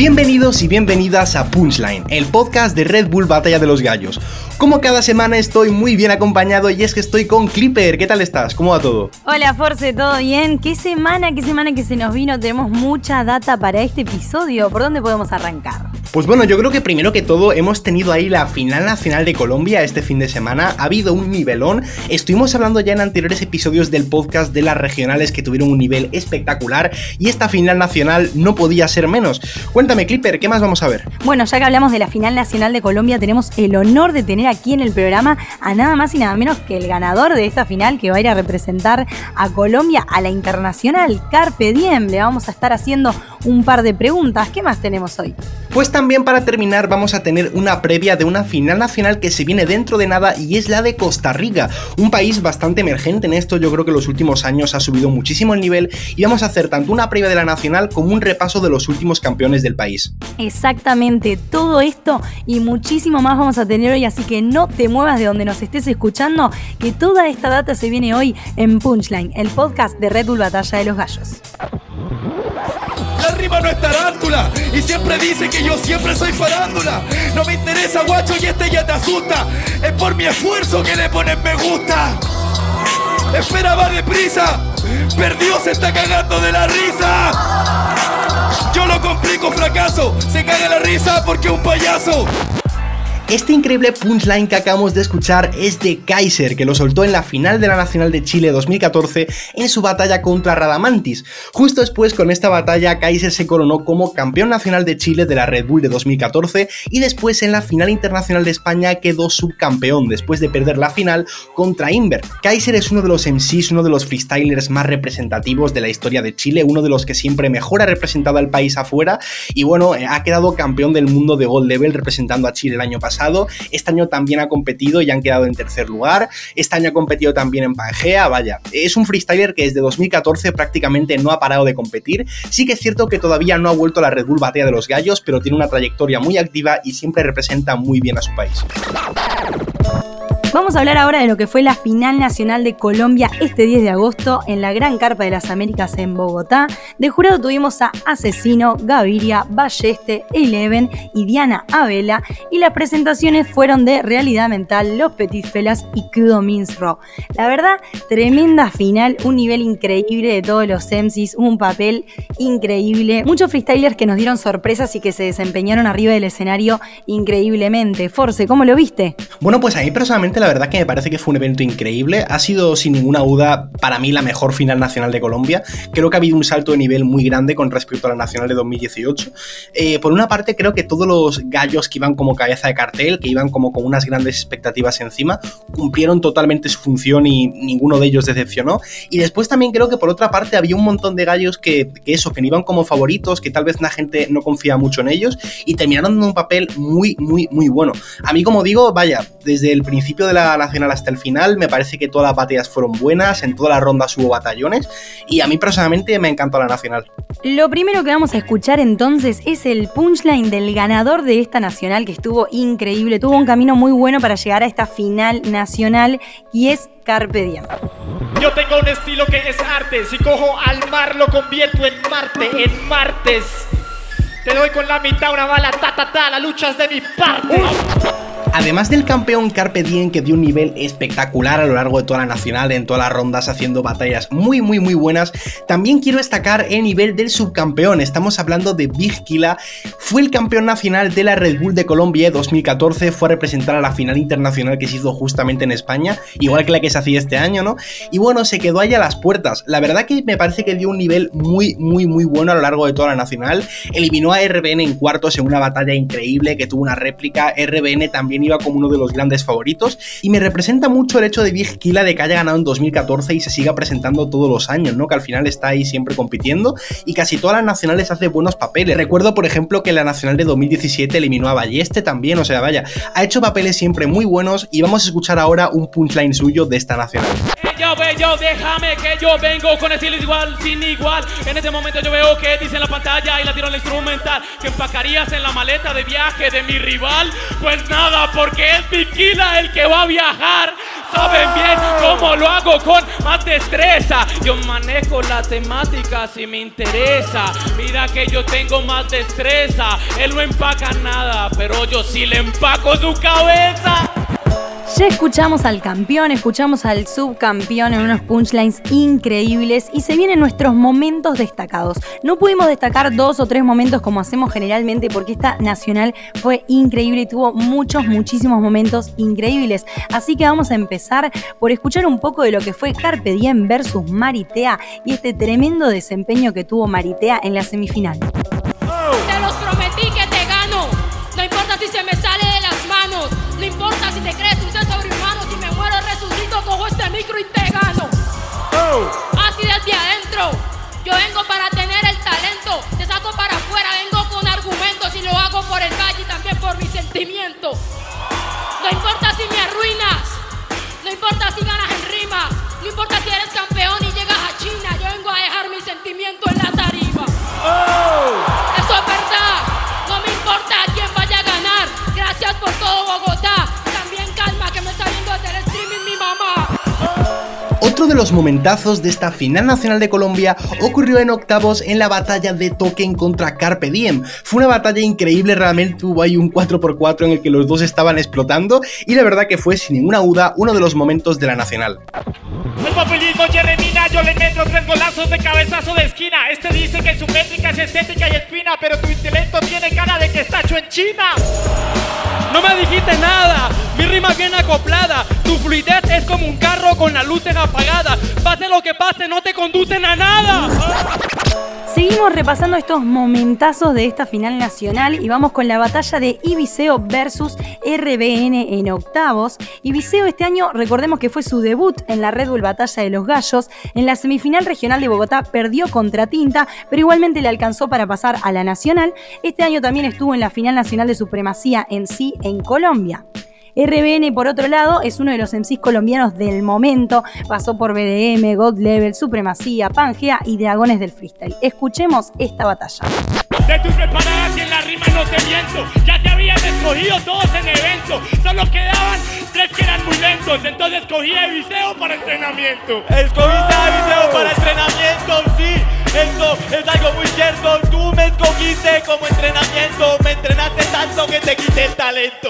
Bienvenidos y bienvenidas a Punchline, el podcast de Red Bull Batalla de los Gallos. Como cada semana estoy muy bien acompañado y es que estoy con Clipper. ¿Qué tal estás? ¿Cómo va todo? Hola Force, ¿todo bien? ¿Qué semana, qué semana que se nos vino? Tenemos mucha data para este episodio. ¿Por dónde podemos arrancar? Pues bueno, yo creo que primero que todo hemos tenido ahí la final nacional de Colombia este fin de semana. Ha habido un nivelón. Estuvimos hablando ya en anteriores episodios del podcast de las regionales que tuvieron un nivel espectacular y esta final nacional no podía ser menos. Cuéntame, Clipper, ¿qué más vamos a ver? Bueno, ya que hablamos de la final nacional de Colombia, tenemos el honor de tener aquí en el programa a nada más y nada menos que el ganador de esta final que va a ir a representar a Colombia a la internacional, Carpe Diem. Le vamos a estar haciendo un par de preguntas. ¿Qué más tenemos hoy? Pues también para terminar vamos a tener una previa de una final nacional que se viene dentro de nada y es la de Costa Rica, un país bastante emergente en esto, yo creo que en los últimos años ha subido muchísimo el nivel y vamos a hacer tanto una previa de la nacional como un repaso de los últimos campeones del país. Exactamente, todo esto y muchísimo más vamos a tener hoy, así que no te muevas de donde nos estés escuchando, que toda esta data se viene hoy en Punchline, el podcast de Red Bull Batalla de los Gallos rima no es tarántula Y siempre dice que yo siempre soy farándula. No me interesa guacho y este ya te asusta. Es por mi esfuerzo que le ponen me gusta. Espera va deprisa. Perdió se está cagando de la risa. Yo lo complico fracaso. Se caga la risa porque un payaso este increíble punchline que acabamos de escuchar es de Kaiser, que lo soltó en la final de la Nacional de Chile 2014 en su batalla contra Radamantis. Justo después, con esta batalla, Kaiser se coronó como campeón nacional de Chile de la Red Bull de 2014 y después en la final internacional de España quedó subcampeón después de perder la final contra Inver. Kaiser es uno de los MCs, uno de los freestylers más representativos de la historia de Chile, uno de los que siempre mejor ha representado al país afuera y bueno, eh, ha quedado campeón del mundo de Gold Level representando a Chile el año pasado este año también ha competido y han quedado en tercer lugar. Este año ha competido también en Pangea. Vaya, es un freestyler que desde 2014 prácticamente no ha parado de competir. Sí que es cierto que todavía no ha vuelto a la Red Bull Batea de los Gallos, pero tiene una trayectoria muy activa y siempre representa muy bien a su país. Vamos a hablar ahora de lo que fue la final nacional de Colombia este 10 de agosto en la Gran Carpa de las Américas en Bogotá. De jurado tuvimos a Asesino, Gaviria, Balleste, Eleven y Diana Abela y las presentaciones fueron de Realidad Mental, Los Petit Felas y Kudo Minsro. La verdad, tremenda final, un nivel increíble de todos los MCs, un papel increíble, muchos freestylers que nos dieron sorpresas y que se desempeñaron arriba del escenario increíblemente. Force, ¿cómo lo viste? Bueno, pues a mí personalmente la verdad que me parece que fue un evento increíble. Ha sido sin ninguna duda para mí la mejor final nacional de Colombia. Creo que ha habido un salto de nivel muy grande con respecto a la nacional de 2018. Eh, por una parte, creo que todos los gallos que iban como cabeza de cartel, que iban como con unas grandes expectativas encima, cumplieron totalmente su función y ninguno de ellos decepcionó. Y después también creo que por otra parte había un montón de gallos que, que eso, que no iban como favoritos, que tal vez la gente no confía mucho en ellos y terminaron dando un papel muy, muy, muy bueno. A mí, como digo, vaya, desde el principio de la nacional hasta el final, me parece que todas las batallas fueron buenas, en todas las rondas hubo batallones y a mí personalmente me encantó la nacional. Lo primero que vamos a escuchar entonces es el punchline del ganador de esta nacional que estuvo increíble, tuvo un camino muy bueno para llegar a esta final nacional y es Carpe Diem. Yo tengo un estilo que es arte, si cojo al mar lo convierto en Marte, en martes. Te doy con la mitad una bala, ta ta ta, la lucha es de mi parte. Además del campeón Carpe Diem que dio un nivel espectacular a lo largo de toda la nacional, en todas las rondas haciendo batallas muy muy muy buenas, también quiero destacar el nivel del subcampeón, estamos hablando de Big Killa, fue el campeón nacional de la Red Bull de Colombia 2014, fue a representar a la final internacional que se hizo justamente en España, igual que la que se hacía este año, ¿no? Y bueno, se quedó ahí a las puertas, la verdad que me parece que dio un nivel muy muy muy bueno a lo largo de toda la nacional, eliminó a RBN en cuartos en una batalla increíble que tuvo una réplica, RBN también iba como uno de los grandes favoritos y me representa mucho el hecho de Big Killa de que haya ganado en 2014 y se siga presentando todos los años, ¿no? Que al final está ahí siempre compitiendo y casi todas las nacionales hace buenos papeles. Recuerdo, por ejemplo, que la nacional de 2017 eliminó a Balleste también, o sea, vaya, ha hecho papeles siempre muy buenos y vamos a escuchar ahora un punchline suyo de esta nacional. Yo, yo, déjame que yo vengo con estilo igual, sin igual. En este momento yo veo que dice en la pantalla y la tiro en la instrumental. Que empacarías en la maleta de viaje de mi rival. Pues nada, porque es Viquila el que va a viajar. Saben bien cómo lo hago con más destreza. Yo manejo la temática si me interesa. Mira que yo tengo más destreza. Él no empaca nada, pero yo sí le empaco su cabeza. Ya escuchamos al campeón, escuchamos al subcampeón en unos punchlines increíbles y se vienen nuestros momentos destacados. No pudimos destacar dos o tres momentos como hacemos generalmente porque esta nacional fue increíble y tuvo muchos, muchísimos momentos increíbles. Así que vamos a empezar por escuchar un poco de lo que fue Carpe Diem versus Maritea y este tremendo desempeño que tuvo Maritea en la semifinal. Te Así desde adentro. Yo vengo para tener el talento. Te saco para afuera, vengo con argumentos. Y lo hago por el valle y también por mi sentimiento. No importa si me arruinas. No importa si ganas en rima. No importa si eres campeón y llegas a China. Yo vengo a dejar mi sentimiento en la tarima. Eso es verdad. No me importa quién vaya a ganar. Gracias por todo Bogotá. Otro de los momentazos de esta final nacional de Colombia ocurrió en octavos en la batalla de Token contra Carpe Diem. Fue una batalla increíble, realmente hubo ahí un 4x4 en el que los dos estaban explotando y la verdad que fue sin ninguna duda uno de los momentos de la nacional. El yo le meto tres golazos de cabezazo de esquina. Este dice que su métrica es estética y espina, pero tu intelecto tiene cara de que está hecho en China. No me dijiste nada, mi rima bien acoplada. Tu fluidez es como un carro con las luces apagadas. Pase lo que pase, no te conducen a nada. Seguimos repasando estos momentazos de esta final nacional y vamos con la batalla de Ibiseo versus RBN en octavos. Ibiseo este año, recordemos que fue su debut en la Red Bull Batalla de los Gallos. En la semifinal regional de Bogotá perdió contra Tinta, pero igualmente le alcanzó para pasar a la nacional. Este año también estuvo en la final nacional de supremacía en sí en Colombia. RBN, por otro lado, es uno de los MCs colombianos del momento. Pasó por BDM, God Level, Supremacía, Pangea y Dragones del Freestyle. Escuchemos esta batalla. En la rima no te. Ya te todos en evento. Tres que eran muy lentos. Entonces cogí a Eviseo para entrenamiento. Escogiste a Eviseo para entrenamiento, sí. Eso es algo muy cierto. Tú me escogiste como entrenamiento. Me entrenaste tanto que te quité el talento.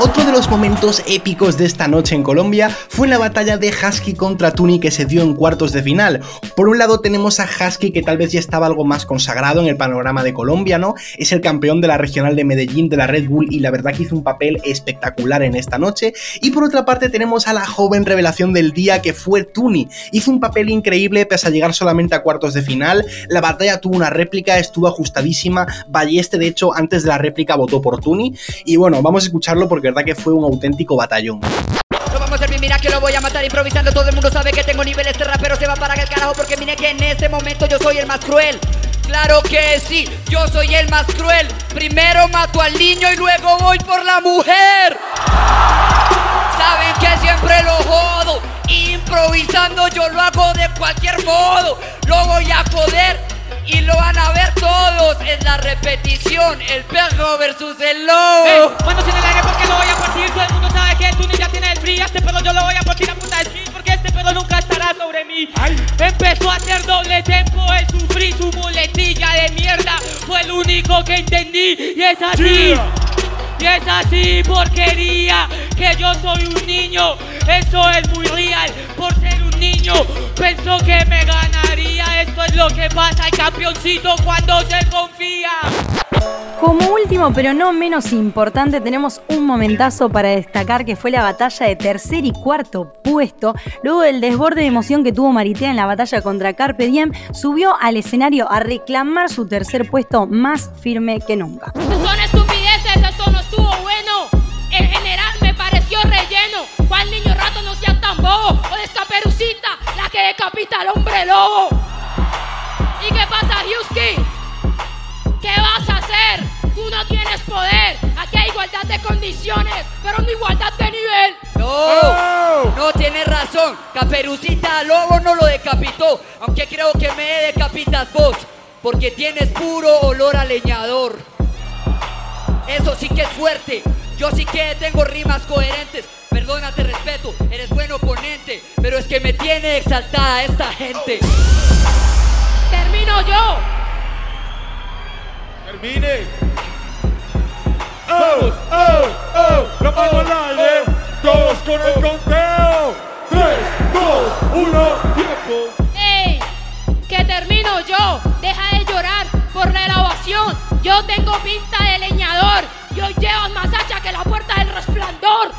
Otro de los momentos épicos de esta noche en Colombia fue la batalla de Husky contra Tuni que se dio en cuartos de final. Por un lado tenemos a Husky que tal vez ya estaba algo más consagrado en el panorama de Colombia, ¿no? Es el campeón de la regional de Medellín de la Red Bull y la verdad que hizo un papel espectacular en esta noche. Y por otra parte tenemos a la joven revelación del día que fue Tuni. Hizo un papel increíble pese a llegar solamente a cuartos de final. La batalla tuvo una réplica, estuvo ajustadísima. Balleste de hecho antes de la réplica votó por Tuni. Y bueno, vamos a escucharlo porque verdad que fue un auténtico batallón. Lo vamos a bien, mira que lo voy a matar improvisando Todo el mundo sabe que tengo niveles de rapero Se va para el carajo porque mire que en este momento yo soy el más cruel Claro que sí, yo soy el más cruel Primero mato al niño y luego voy por la mujer Saben que siempre lo jodo Improvisando yo lo hago de cualquier modo Lo voy a joder y lo van a ver todos. Es la repetición, el perro versus el lobo. Ey, manos en el aire porque lo voy a partir. Todo el mundo sabe que tú ni ya tienes el free. Este pedo yo lo voy a partir a punta de speed porque este pedo nunca estará sobre mí. Empezó a hacer doble tempo, el sufrí su muletilla de mierda. Fue el único que entendí y es así. Y es así, porquería, que yo soy un niño. Eso es muy real, por ser un niño. Pensó que me ganaría. Esto es lo que pasa al campeoncito cuando se confía. Como último, pero no menos importante, tenemos un momentazo para destacar que fue la batalla de tercer y cuarto puesto. Luego del desborde de emoción que tuvo Maritea en la batalla contra Carpe Diem, subió al escenario a reclamar su tercer puesto más firme que nunca. Decapita al hombre lobo. ¿Y qué pasa, Husky? ¿Qué vas a hacer? Tú no tienes poder. Aquí hay igualdad de condiciones, pero no igualdad de nivel. No, no tienes razón. Caperucita Lobo no lo decapitó. Aunque creo que me decapitas vos. Porque tienes puro olor a leñador. Eso sí que es fuerte. Yo sí que tengo rimas coherentes. Perdona, te respeto, eres buen oponente, pero es que me tiene exaltada esta gente. Termino yo. Termine. ¡Oh! ¡Oh! ¡Oh! ¡Lo pongo al aire! ¡Todos con el conteo! ¡Tres, dos, uno, tiempo! ¡Ey! Que termino yo. Deja de llorar por la elevación. Yo tengo pinta de leñador. Yo llevo más hacha que la puerta del resplandor.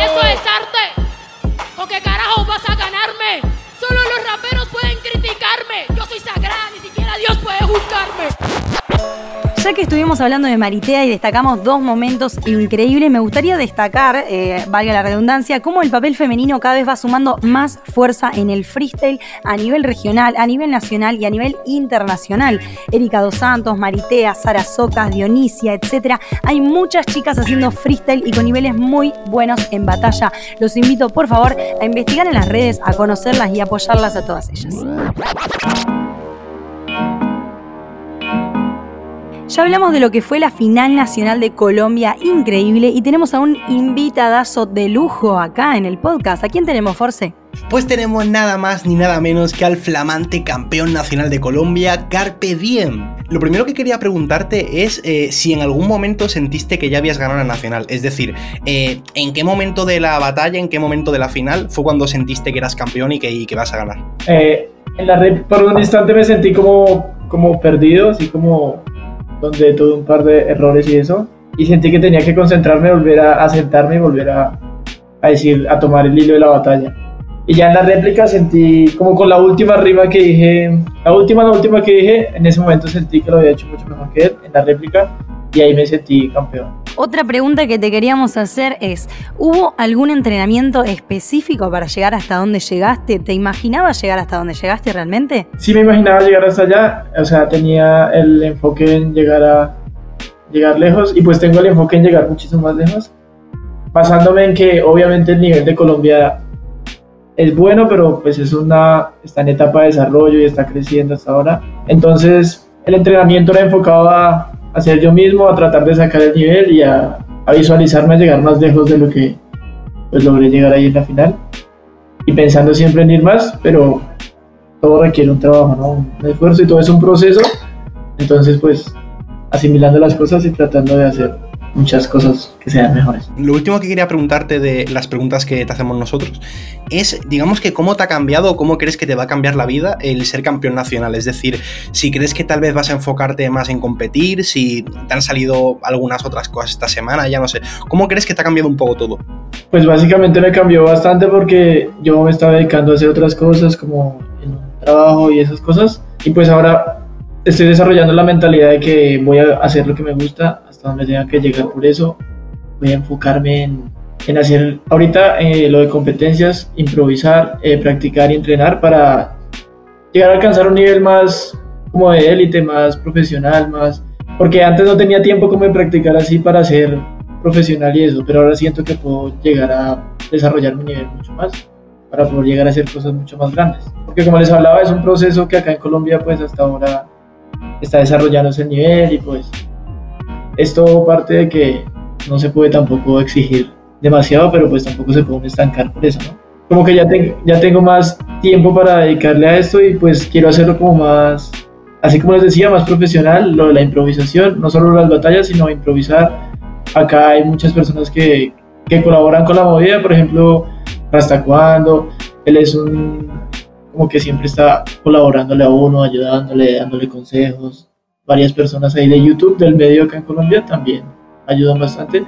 Eso es arte. ¿Con qué carajo vas a ganarme? Solo los raperos pueden criticarme. Yo soy sagrada, ni siquiera Dios puede juzgarme. Ya que estuvimos hablando de Maritea y destacamos dos momentos increíbles, me gustaría destacar, eh, valga la redundancia, cómo el papel femenino cada vez va sumando más fuerza en el freestyle a nivel regional, a nivel nacional y a nivel internacional. Erika Dos Santos, Maritea, Sara Socas, Dionisia, etc. Hay muchas chicas haciendo freestyle y con niveles muy buenos en batalla. Los invito, por favor, a investigar en las redes, a conocerlas y apoyarlas a todas ellas. Ya hablamos de lo que fue la final nacional de Colombia, increíble, y tenemos a un invitadazo de lujo acá en el podcast. ¿A quién tenemos, Force? Pues tenemos nada más ni nada menos que al flamante campeón nacional de Colombia, Carpe Diem. Lo primero que quería preguntarte es eh, si en algún momento sentiste que ya habías ganado la nacional. Es decir, eh, ¿en qué momento de la batalla, en qué momento de la final fue cuando sentiste que eras campeón y que, y que vas a ganar? Eh, en la red, por un instante me sentí como, como perdido, así como donde tuve un par de errores y eso. Y sentí que tenía que concentrarme, volver a, sentarme y volver a, a decir, a tomar el hilo de la batalla. Y ya en la réplica sentí como con la última rima que dije, la última, la última que dije, en ese momento sentí que lo había hecho mucho mejor que él en la réplica y ahí me sentí campeón. Otra pregunta que te queríamos hacer es, ¿hubo algún entrenamiento específico para llegar hasta donde llegaste? ¿Te imaginabas llegar hasta donde llegaste realmente? Sí me imaginaba llegar hasta allá, o sea, tenía el enfoque en llegar a llegar lejos y pues tengo el enfoque en llegar muchísimo más lejos, basándome en que obviamente el nivel de Colombia es bueno, pero pues es una, está en etapa de desarrollo y está creciendo hasta ahora. Entonces el entrenamiento era enfocado a a ser yo mismo, a tratar de sacar el nivel y a, visualizarme a llegar más lejos de lo que pues logré llegar ahí en la final. Y pensando siempre en ir más, pero todo requiere un trabajo, ¿no? un esfuerzo y todo es un proceso. Entonces, pues, asimilando las cosas y tratando de hacer muchas cosas que sean mejores. Lo último que quería preguntarte de las preguntas que te hacemos nosotros es, digamos que cómo te ha cambiado o cómo crees que te va a cambiar la vida el ser campeón nacional. Es decir, si crees que tal vez vas a enfocarte más en competir, si te han salido algunas otras cosas esta semana, ya no sé. ¿Cómo crees que te ha cambiado un poco todo? Pues básicamente me cambió bastante porque yo me estaba dedicando a hacer otras cosas como en un trabajo y esas cosas. Y pues ahora estoy desarrollando la mentalidad de que voy a hacer lo que me gusta hasta donde tenga que llegar. Por eso voy a enfocarme en, en hacer ahorita eh, lo de competencias, improvisar, eh, practicar y entrenar para llegar a alcanzar un nivel más como de élite, más profesional, más... Porque antes no tenía tiempo como de practicar así para ser profesional y eso, pero ahora siento que puedo llegar a desarrollar mi nivel mucho más para poder llegar a hacer cosas mucho más grandes. Porque como les hablaba, es un proceso que acá en Colombia pues hasta ahora está desarrollándose el nivel y pues esto parte de que no se puede tampoco exigir demasiado, pero pues tampoco se puede estancar por eso, ¿no? Como que ya, te- ya tengo más tiempo para dedicarle a esto y pues quiero hacerlo como más, así como les decía, más profesional, lo de la improvisación, no solo las batallas, sino improvisar. Acá hay muchas personas que, que colaboran con la movida, por ejemplo, Hasta Cuando, él es un, como que siempre está colaborándole a uno, ayudándole, dándole consejos. Varias personas ahí de YouTube, del medio acá en Colombia, también ayudan bastante.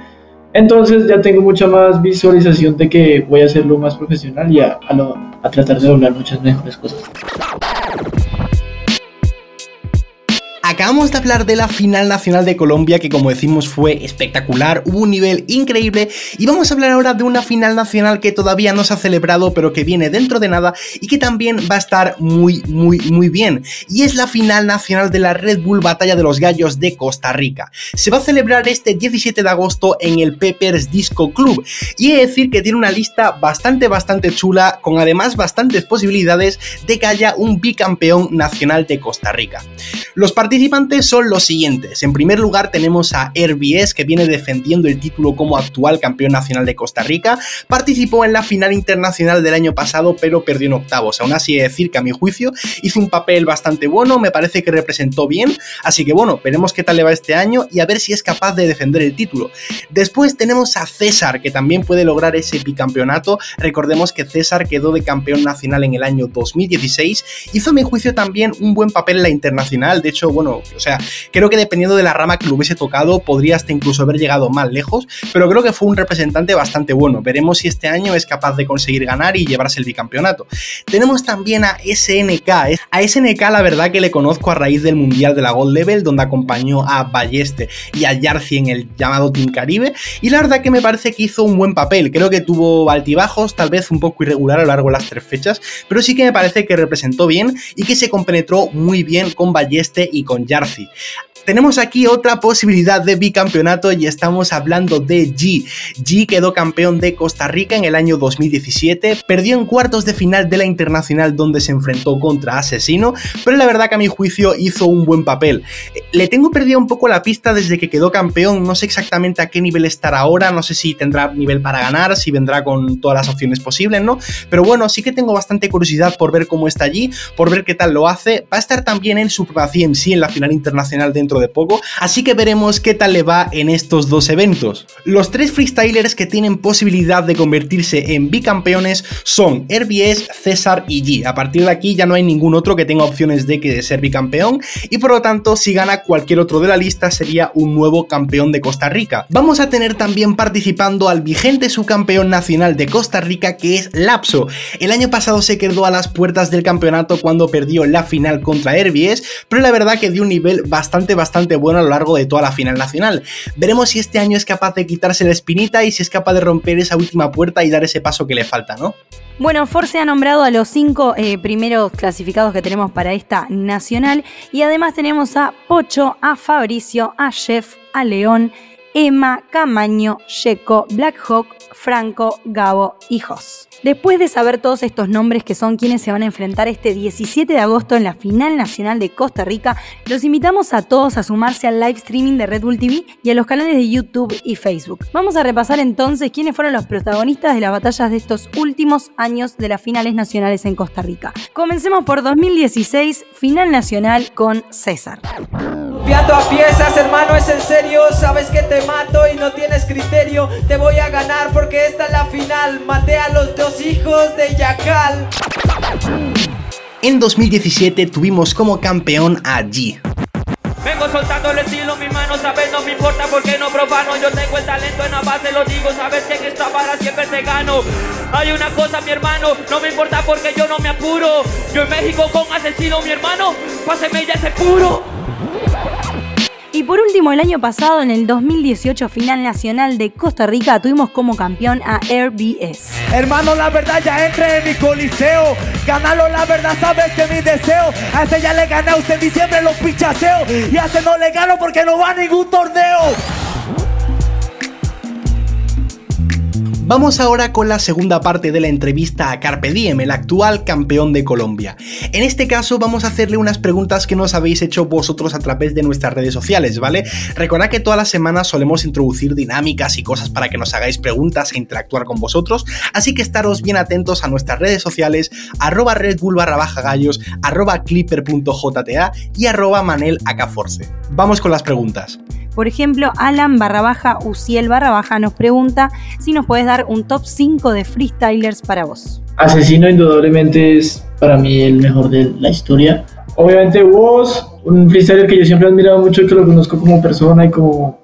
Entonces ya tengo mucha más visualización de que voy a hacerlo más profesional y a, lo- a tratar de lograr muchas mejores cosas. Acabamos de hablar de la final nacional de Colombia que como decimos fue espectacular, hubo un nivel increíble y vamos a hablar ahora de una final nacional que todavía no se ha celebrado pero que viene dentro de nada y que también va a estar muy muy muy bien y es la final nacional de la Red Bull Batalla de los Gallos de Costa Rica. Se va a celebrar este 17 de agosto en el Peppers Disco Club y he de decir que tiene una lista bastante bastante chula con además bastantes posibilidades de que haya un bicampeón nacional de Costa Rica. Los participantes son los siguientes. En primer lugar tenemos a RBS que viene defendiendo el título como actual campeón nacional de Costa Rica. Participó en la final internacional del año pasado pero perdió en octavos. Aún así decir que a mi juicio hizo un papel bastante bueno, me parece que representó bien. Así que bueno, veremos qué tal le va este año y a ver si es capaz de defender el título. Después tenemos a César que también puede lograr ese bicampeonato. Recordemos que César quedó de campeón nacional en el año 2016. Hizo a mi juicio también un buen papel en la internacional. De hecho, bueno, o sea, creo que dependiendo de la rama que lo hubiese tocado, podría hasta incluso haber llegado más lejos, pero creo que fue un representante bastante bueno. Veremos si este año es capaz de conseguir ganar y llevarse el bicampeonato. Tenemos también a SNK. A SNK la verdad que le conozco a raíz del Mundial de la Gold Level, donde acompañó a Balleste y a Yarci en el llamado Team Caribe, y la verdad que me parece que hizo un buen papel. Creo que tuvo altibajos, tal vez un poco irregular a lo largo de las tres fechas, pero sí que me parece que representó bien y que se compenetró muy bien con Balleste y con Yarzi. Tenemos aquí otra posibilidad de bicampeonato y estamos hablando de G. G quedó campeón de Costa Rica en el año 2017, perdió en cuartos de final de la Internacional donde se enfrentó contra Asesino, pero la verdad que a mi juicio hizo un buen papel. Le tengo perdido un poco la pista desde que quedó campeón, no sé exactamente a qué nivel estará ahora, no sé si tendrá nivel para ganar, si vendrá con todas las opciones posibles, ¿no? Pero bueno, sí que tengo bastante curiosidad por ver cómo está allí, por ver qué tal lo hace. Va a estar también en Supremacía en sí en la final internacional dentro de poco, así que veremos qué tal le va en estos dos eventos. Los tres freestylers que tienen posibilidad de convertirse en bicampeones son RBS, César y G. A partir de aquí ya no hay ningún otro que tenga opciones de, que de ser bicampeón y por lo tanto si gana cualquier otro de la lista sería un nuevo campeón de Costa Rica. Vamos a tener también participando al vigente subcampeón nacional de Costa Rica que es Lapso. El año pasado se quedó a las puertas del campeonato cuando perdió la final contra RBS, pero la verdad que dio un nivel bastante bastante bueno a lo largo de toda la final nacional. Veremos si este año es capaz de quitarse la espinita y si es capaz de romper esa última puerta y dar ese paso que le falta, ¿no? Bueno, Force ha nombrado a los cinco eh, primeros clasificados que tenemos para esta nacional y además tenemos a Pocho, a Fabricio, a Jeff, a León, Emma, Camaño, Checo, Blackhawk, Franco, Gabo y Jos. Después de saber todos estos nombres que son quienes se van a enfrentar este 17 de agosto en la final nacional de Costa Rica, los invitamos a todos a sumarse al live streaming de Red Bull TV y a los canales de YouTube y Facebook. Vamos a repasar entonces quiénes fueron los protagonistas de las batallas de estos últimos años de las finales nacionales en Costa Rica. Comencemos por 2016, final nacional con César. A piezas, hermano, es en serio. Sabes te mato y no tienes criterio. Te voy a ganar porque esta es la final. Maté a los dos hijos de Yacal. En 2017 tuvimos como campeón a G. Vengo soltando el estilo, mi mano, sabes, no me importa porque no profano. Yo tengo el talento en la base, lo digo, sabes que en esta vara siempre te gano. Hay una cosa, mi hermano, no me importa porque yo no me apuro. Yo en México con asesino, mi hermano, páseme ya ese puro. Y por último, el año pasado, en el 2018 final nacional de Costa Rica, tuvimos como campeón a RBS. Hermano, la verdad ya entré en mi coliseo. Ganarlo, la verdad, sabes que mi deseo. A ese ya le gané a usted en diciembre los pichaseo. Y a ese no le gano porque no va a ningún torneo. Vamos ahora con la segunda parte de la entrevista a Carpe Diem, el actual campeón de Colombia. En este caso vamos a hacerle unas preguntas que nos habéis hecho vosotros a través de nuestras redes sociales, ¿vale? Recordad que todas las semanas solemos introducir dinámicas y cosas para que nos hagáis preguntas e interactuar con vosotros, así que estaros bien atentos a nuestras redes sociales, arroba Red Bull barra baja gallos, arroba clipper.jta y arroba manel Vamos con las preguntas. Por ejemplo, Alan barra baja Uciel barra baja nos pregunta si nos puedes dar un top 5 de freestylers para vos. Asesino indudablemente es para mí el mejor de la historia. Obviamente vos, un freestyler que yo siempre he admirado mucho y que lo conozco como persona y como,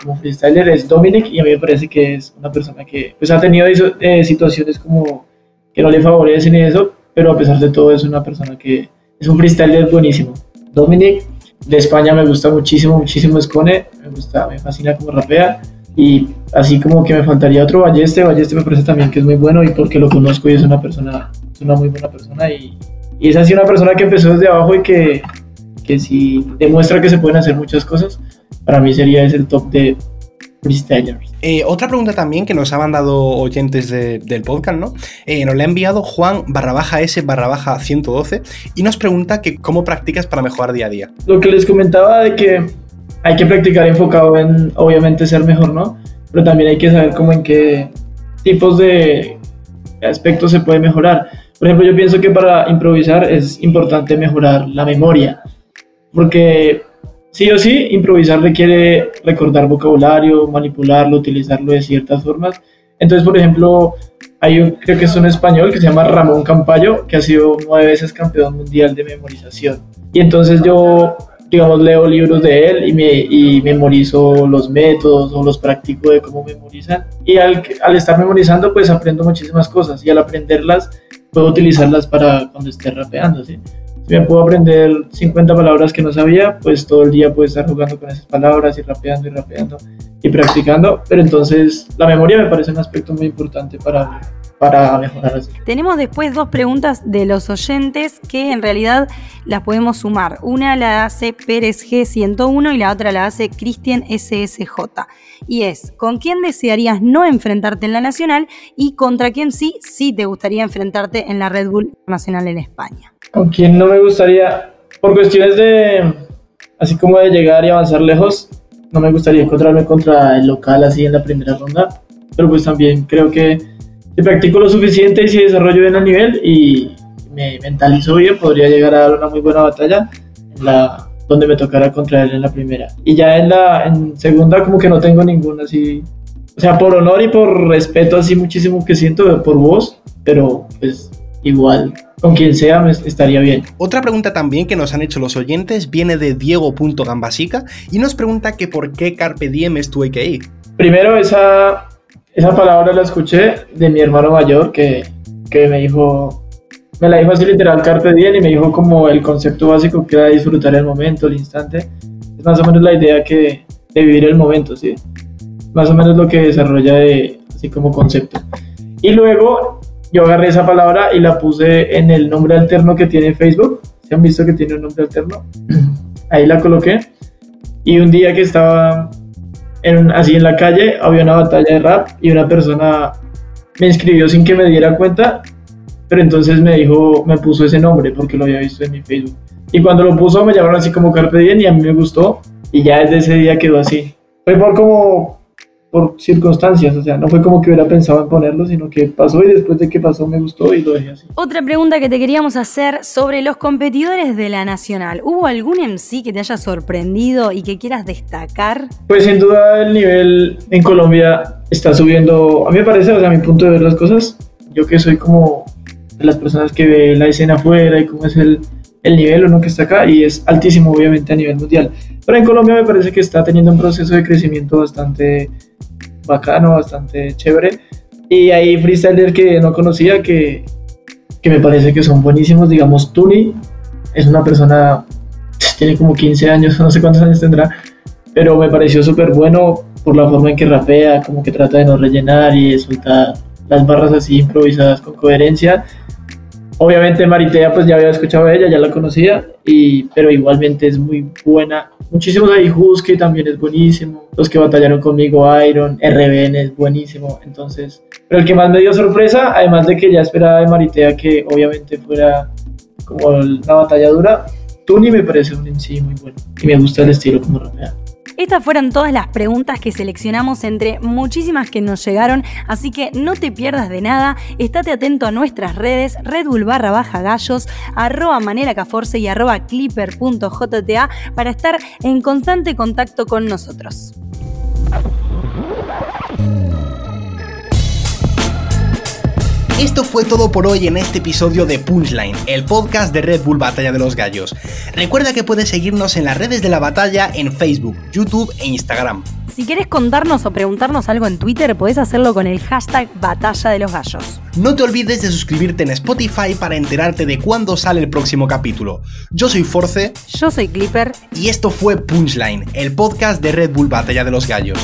como freestyler es Dominic y a mí me parece que es una persona que pues, ha tenido eh, situaciones como que no le favorecen y eso, pero a pesar de todo es una persona que es un freestyler buenísimo. Dominic de España me gusta muchísimo, muchísimo Escone, me gusta, me fascina como rapea y así como que me faltaría otro Balleste, Balleste me parece también que es muy bueno y porque lo conozco y es una persona, es una muy buena persona y, y es así una persona que empezó desde abajo y que, que si demuestra que se pueden hacer muchas cosas, para mí sería ese el top de, freestylers. Eh, otra pregunta también que nos ha mandado oyentes del podcast, ¿no? Eh, nos la ha enviado Juan barra baja S barra baja 112 y nos pregunta que cómo practicas para mejorar día a día. Lo que les comentaba de que hay que practicar enfocado en, obviamente, ser mejor, ¿no? Pero también hay que saber cómo en qué tipos de aspectos se puede mejorar. Por ejemplo, yo pienso que para improvisar es importante mejorar la memoria, porque sí o sí, improvisar requiere recordar vocabulario, manipularlo, utilizarlo de ciertas formas. Entonces, por ejemplo, hay un, creo que es un español que se llama Ramón Campayo, que ha sido nueve veces campeón mundial de memorización. Y entonces yo digamos, leo libros de él y, me, y memorizo los métodos o los practico de cómo memorizan. Y al, al estar memorizando, pues aprendo muchísimas cosas y al aprenderlas, puedo utilizarlas para cuando esté rapeando, ¿sí? Si me puedo aprender 50 palabras que no sabía, pues todo el día puedo estar jugando con esas palabras y rapeando y rapeando y practicando. Pero entonces la memoria me parece un aspecto muy importante para, para mejorar así. Tenemos después dos preguntas de los oyentes que en realidad las podemos sumar. Una la hace Pérez G101 y la otra la hace Cristian SSJ. Y es, ¿con quién desearías no enfrentarte en la Nacional y contra quién sí, sí te gustaría enfrentarte en la Red Bull Nacional en España? ¿Con quién no me gustaría? Por cuestiones de, así como de llegar y avanzar lejos, no me gustaría encontrarme contra el local así en la primera ronda, pero pues también creo que si practico lo suficiente y si desarrollo bien el nivel y me mentalizo bien, podría llegar a dar una muy buena batalla en la donde me tocara contra él en la primera. Y ya en la en segunda como que no tengo ninguna así, o sea, por honor y por respeto así muchísimo que siento por vos, pero pues igual con quien sea estaría bien. Otra pregunta también que nos han hecho los oyentes viene de Diego.gambasica y nos pregunta que por qué Carpe Diem es tu AKI. Primero esa esa palabra la escuché de mi hermano mayor que, que me dijo, me la dijo así literal Carpe Diem y me dijo como el concepto básico que era disfrutar el momento, el instante. Es más o menos la idea que de vivir el momento, ¿sí? Más o menos lo que desarrolla de, así como concepto. Y luego yo agarré esa palabra y la puse en el nombre alterno que tiene Facebook. ¿Se han visto que tiene un nombre alterno? Ahí la coloqué. Y un día que estaba así en la calle había una batalla de rap y una persona me inscribió sin que me diera cuenta, pero entonces me dijo, me puso ese nombre porque lo había visto en mi Facebook. Y cuando lo puso me llamaron así como Carpe Diem y a mí me gustó y ya desde ese día quedó así. Fue por como por circunstancias, o sea, no fue como que hubiera pensado en ponerlo, sino que pasó y después de que pasó me gustó y lo dejé así. Otra pregunta que te queríamos hacer sobre los competidores de la Nacional. ¿Hubo algún MC que te haya sorprendido y que quieras destacar? Pues sin duda el nivel en Colombia está subiendo, a mí me parece, o sea, a mi punto de ver las cosas, yo que soy como de las personas que ve la escena afuera y cómo es el, el nivel uno que está acá y es altísimo obviamente a nivel mundial. Pero en Colombia me parece que está teniendo un proceso de crecimiento bastante bacano, bastante chévere. Y hay freestylers que no conocía que, que me parece que son buenísimos. Digamos, Tuni es una persona, tiene como 15 años, no sé cuántos años tendrá, pero me pareció súper bueno por la forma en que rapea, como que trata de no rellenar y soltar las barras así improvisadas con coherencia. Obviamente Maritea pues ya había escuchado a ella, ya la conocía, y, pero igualmente es muy buena. Muchísimos ahí, Husky también es buenísimo, los que batallaron conmigo, Iron, RBN es buenísimo, entonces... Pero el que más me dio sorpresa, además de que ya esperaba de Maritea que obviamente fuera como una batalla dura, Tuni me parece un sí muy bueno, y me gusta el estilo como rapea. Estas fueron todas las preguntas que seleccionamos entre muchísimas que nos llegaron, así que no te pierdas de nada, estate atento a nuestras redes, Red Bull barra baja gallos, arroba manera caforce y arroba clipper.jta para estar en constante contacto con nosotros. Esto fue todo por hoy en este episodio de Punchline, el podcast de Red Bull Batalla de los Gallos. Recuerda que puedes seguirnos en las redes de la batalla en Facebook, YouTube e Instagram. Si quieres contarnos o preguntarnos algo en Twitter, puedes hacerlo con el hashtag Batalla de los Gallos. No te olvides de suscribirte en Spotify para enterarte de cuándo sale el próximo capítulo. Yo soy Force. Yo soy Clipper. Y esto fue Punchline, el podcast de Red Bull Batalla de los Gallos.